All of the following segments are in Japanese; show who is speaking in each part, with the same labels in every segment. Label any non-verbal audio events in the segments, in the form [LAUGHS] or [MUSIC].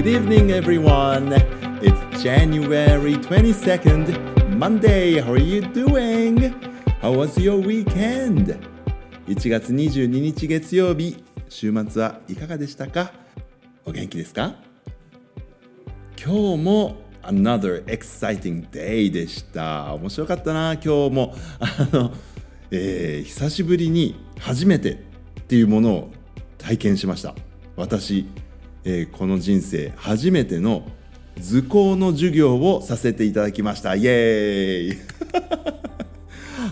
Speaker 1: Good evening, everyone. It's January 22nd, Monday. How are you doing? How was your weekend? 1月22日月曜日、週末はいかがでしたかお元気ですか今日も Another exciting day でした面白かったな今日もあの、えー、久しぶりに初めてっていうものを体験しました私、えー、この人生初めての図工の授業をさせていただきました。イエーイ。[LAUGHS]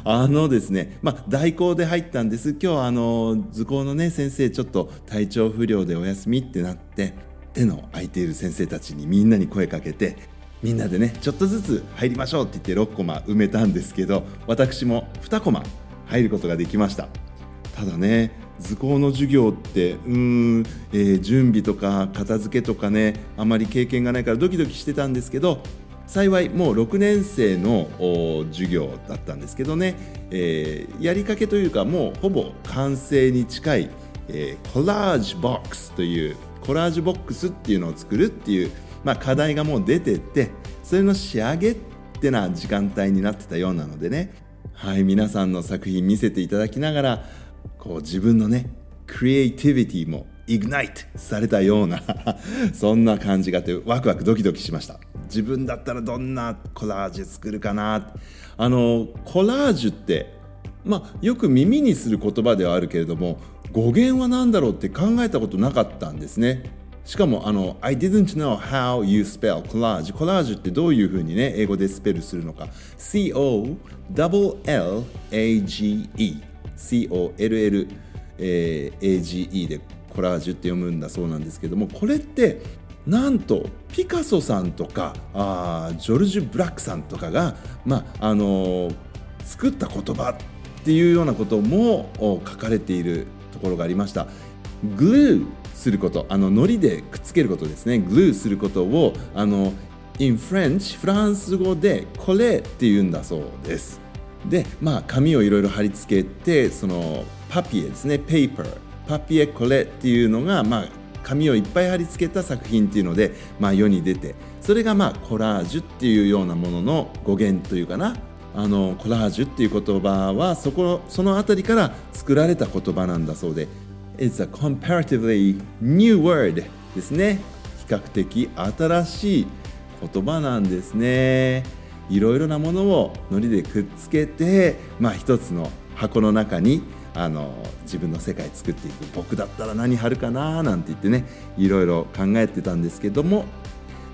Speaker 1: あのですね、まあ、代行で入ったんです。今日あの図工のね先生ちょっと体調不良でお休みってなって手の空いている先生たちにみんなに声かけてみんなでねちょっとずつ入りましょうって言って6コマ埋めたんですけど私も2コマ入ることができました。ただね図工の授業ってうん、えー、準備とか片付けとかねあまり経験がないからドキドキしてたんですけど幸いもう6年生の授業だったんですけどね、えー、やりかけというかもうほぼ完成に近い、えー、コラージュボックスというコラージュボックスっていうのを作るっていうまあ、課題がもう出ててそれの仕上げってな時間帯になってたようなのでね。はい皆さんの作品見せていただきながらこう自分のねクリエイティビティもイグナイトされたような [LAUGHS] そんな感じがあってワクワクドキドキしました。自分だったらどんなコラージュ作るかな。あのコラージュってまあよく耳にする言葉ではあるけれども語源は何だろうって考えたことなかったんですね。しかもあの I didn't know how you spell collage コラージュってどういうふうにね英語でスペルするのか。C-O-L-L-A-G-E C-O-L-L-A-G-E でコラージュって読むんだそうなんですけどもこれってなんとピカソさんとかあジョルジュ・ブラックさんとかが、まああのー、作った言葉っていうようなことも書かれているところがありました。グルーすることあの糊でくっつけることですねグルーすることをあの in French フランス語でこれって言うんだそうですでまあ紙をいろいろ貼り付けてそのパピエですねペーパーパピエコレっていうのがまあ紙をいっぱい貼り付けた作品っていうので、まあ、世に出て。それがまあコラージュっていうようなものの語源というかな。あのコラージュっていう言葉はそこその辺りから作られた言葉なんだそうで。It's a comparatively new word ですね。比較的新しい言葉なんですね。いろいろなものを糊でくっつけて、まあ、一つの箱の中にあの自分の世界作っていく僕だったら何貼るかななんて言ってねいろいろ考えてたんですけども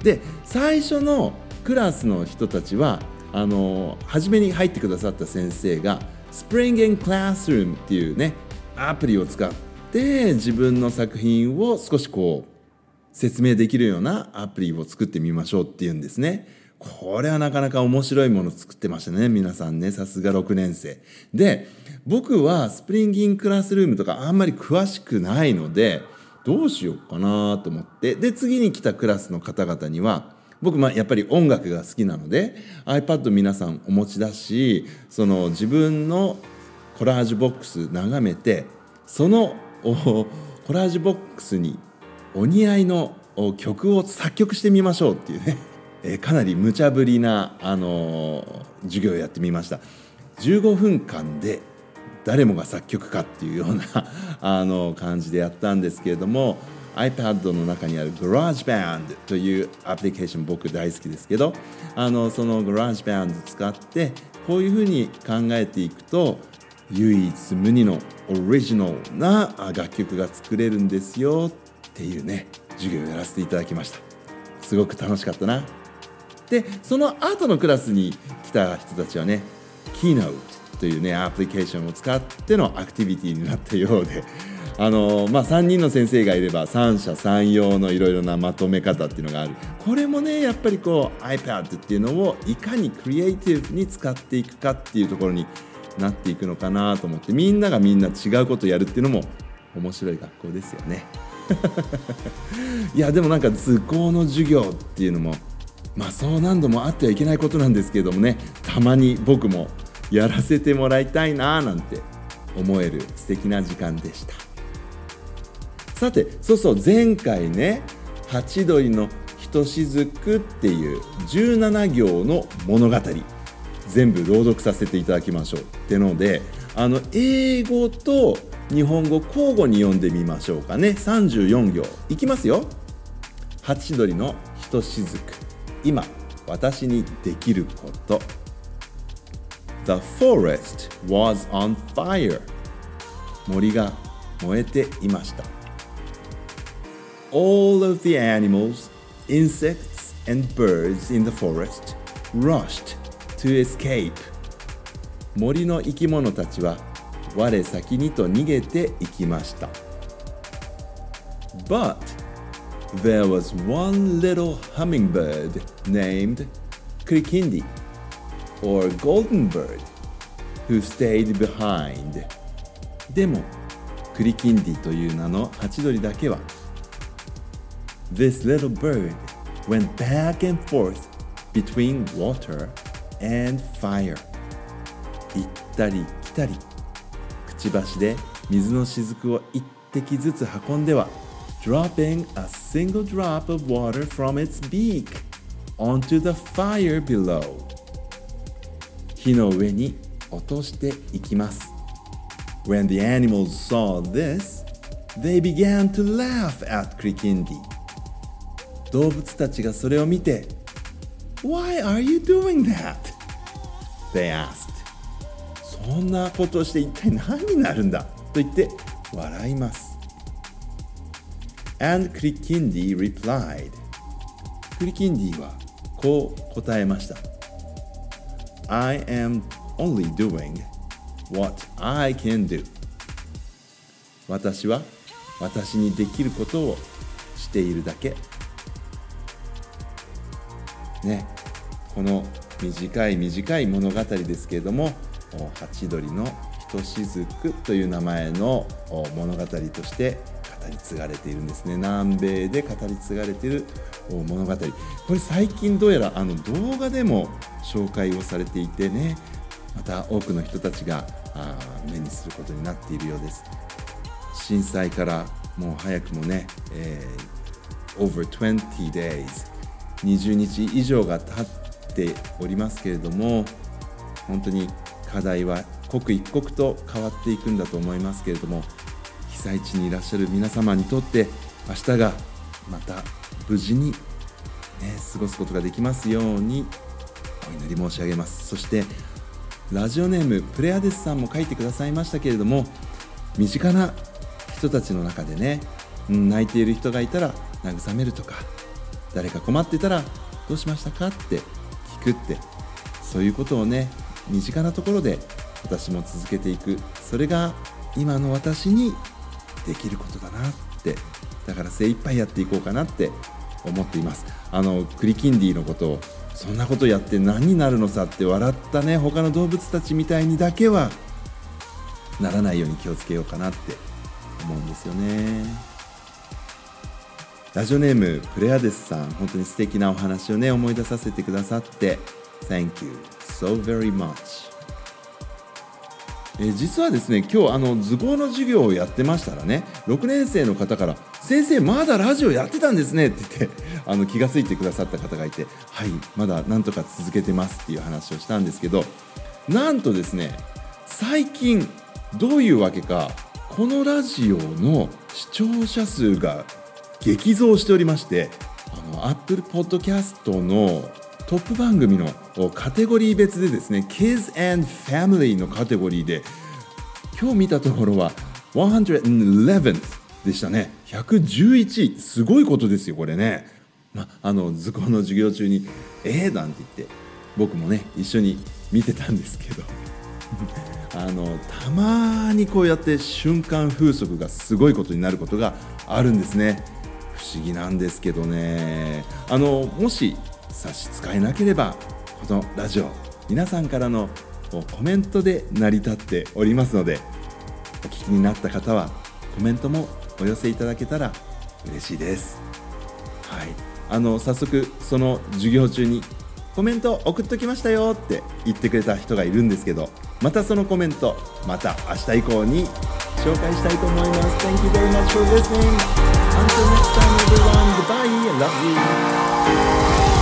Speaker 1: で最初のクラスの人たちはあの初めに入ってくださった先生が Spring in Classroom っていうねアプリを使ってって自分の作品を少しこう説明できるようなアプリを作ってみましょうっていうんですね。これはなかなか面白いもの作ってましたね皆さんね。さすが6年生。で僕は Springin' Classroom とかあんまり詳しくないのでどうしようかなと思って。で次に来たクラスの方々には僕まあやっぱり音楽が好きなので iPad 皆さんお持ちだしその自分のコラージュボックス眺めてそのコラージュボックスにお似合いの曲を作曲してみましょうっていうね、えかなり無茶ぶりな、あの授業をやってみました。15分間で誰もが作曲家っていうような [LAUGHS] あの感じでやったんですけれども iPad の中にある GarageBand というアプリケーション僕大好きですけどあのその GarageBand 使ってこういうふうに考えていくと唯一無二のオリジナルな楽曲が作れるんですよっていうね授業をやらせていただきました。すごく楽しかったな。でその後のクラスに来た人たちはね Keynote というねアプリケーションを使ってのアクティビティになったようで [LAUGHS] あのまあ、3人の先生がいれば三者三様のいろいろなまとめ方っていうのがあるこれもねやっぱりこう iPad っていうのをいかにクリエイティブに使っていくかっていうところになっていくのかなと思ってみんながみんな違うことをやるっていうのも面白い学校ですよね。[LAUGHS] いやでもなんか図工の授業っていうのもまあそう何度もあってはいけないことなんですけれどもねたまに僕もやらせてもらいたいななんて思える素敵な時間でした。さてそうそう前回ねハチドリのひとしずくっていう17行の物語全部朗読させていただきましょう。ってのであの英語と日本語交互に読んでみましょうかね。34行。いきますよ。ハチドリのひとしずく今私にできること The forest was on fire 森が燃えていました All of the animals, insects and birds in the forest rushed to escape 森の生き物たちは我先にと逃げていきました But there was one little hummingbird named Krikindi or golden bird who stayed behind でもクリキンディという名のハチドリだけは This little bird went back and forth between water and fire 行ったり来たりくちばしで水の雫を一滴ずつ運んでは dropping a single drop of water from its beak onto the fire below 火の上に落としていきます When the animals saw this, they began to laugh at Krikindi 動物たちがそれを見て Why are you doing that? They asked そんなことをして一体何になるんだと言って笑います And Krikindi replied. クリキンディはこう答えました I am only doing what I can do. 私は私にできることをしているだけねこの短い短い物語ですけれども「ハチドリのひとしずく」という名前の物語としてり継がれているんですね。南米で語り継がれている物語。これ最近どうやらあの動画でも紹介をされていてね。また多くの人たちが目にすることになっているようです。震災からもう早くもね、えー、over 20 days 20日以上が経っておりますけれども本当に課題は刻一刻と変わっていくんだと思いますけれども災地にいらっしゃる皆様にとって明日がまた無事に、ね、過ごすことができますようにお祈り申し上げます。そしてラジオネームプレアデスさんも書いてくださいましたけれども身近な人たちの中でね、泣いている人がいたら慰めるとか誰か困ってたらどうしましたかって聞くってそういうことをね身近なところで私も続けていく。それが今の私にできることだなってだから精一杯やっていこうかなって思っています。あのクリキンディのことをそんなことやって何になるのさって笑ったね他の動物たちみたいにだけはならないように気をつけようかなって思うんですよね。ラジオネームプレアデスさん本当に素敵なお話をね思い出させてくださって。Thank you so very much. え実はですね今日あの図工の授業をやってましたらね6年生の方から「先生まだラジオやってたんですね」って言って [LAUGHS] あの気が付いてくださった方がいて「はいまだなんとか続けてます」っていう話をしたんですけどなんとですね最近どういうわけかこのラジオの視聴者数が激増しておりましてあの Apple Podcast のトップ番組のカテゴリー別でですね Kids and Family のカテゴリーで今日見たところは111でしたね。111すごいことですよこれね、まあの図工の授業中に「えー?」なんて言って僕もね一緒に見てたんですけど。[LAUGHS] あのたまにこうやって瞬間風速がすごいことになることがあるんですね。不思議なんですけどね。あのもし差し支えなければこのラジオ皆さんからのコメントで成り立っておりますのでお聞きになった方はコメントもお寄せいただけたら嬉しいです。はい、あの早速その授業中にコメント送っときましたよって言ってくれた人がいるんですけどまたそのコメントまた明日以降に紹介したいと思います。Thank you very much for listening. Until next time everyone, goodbye した。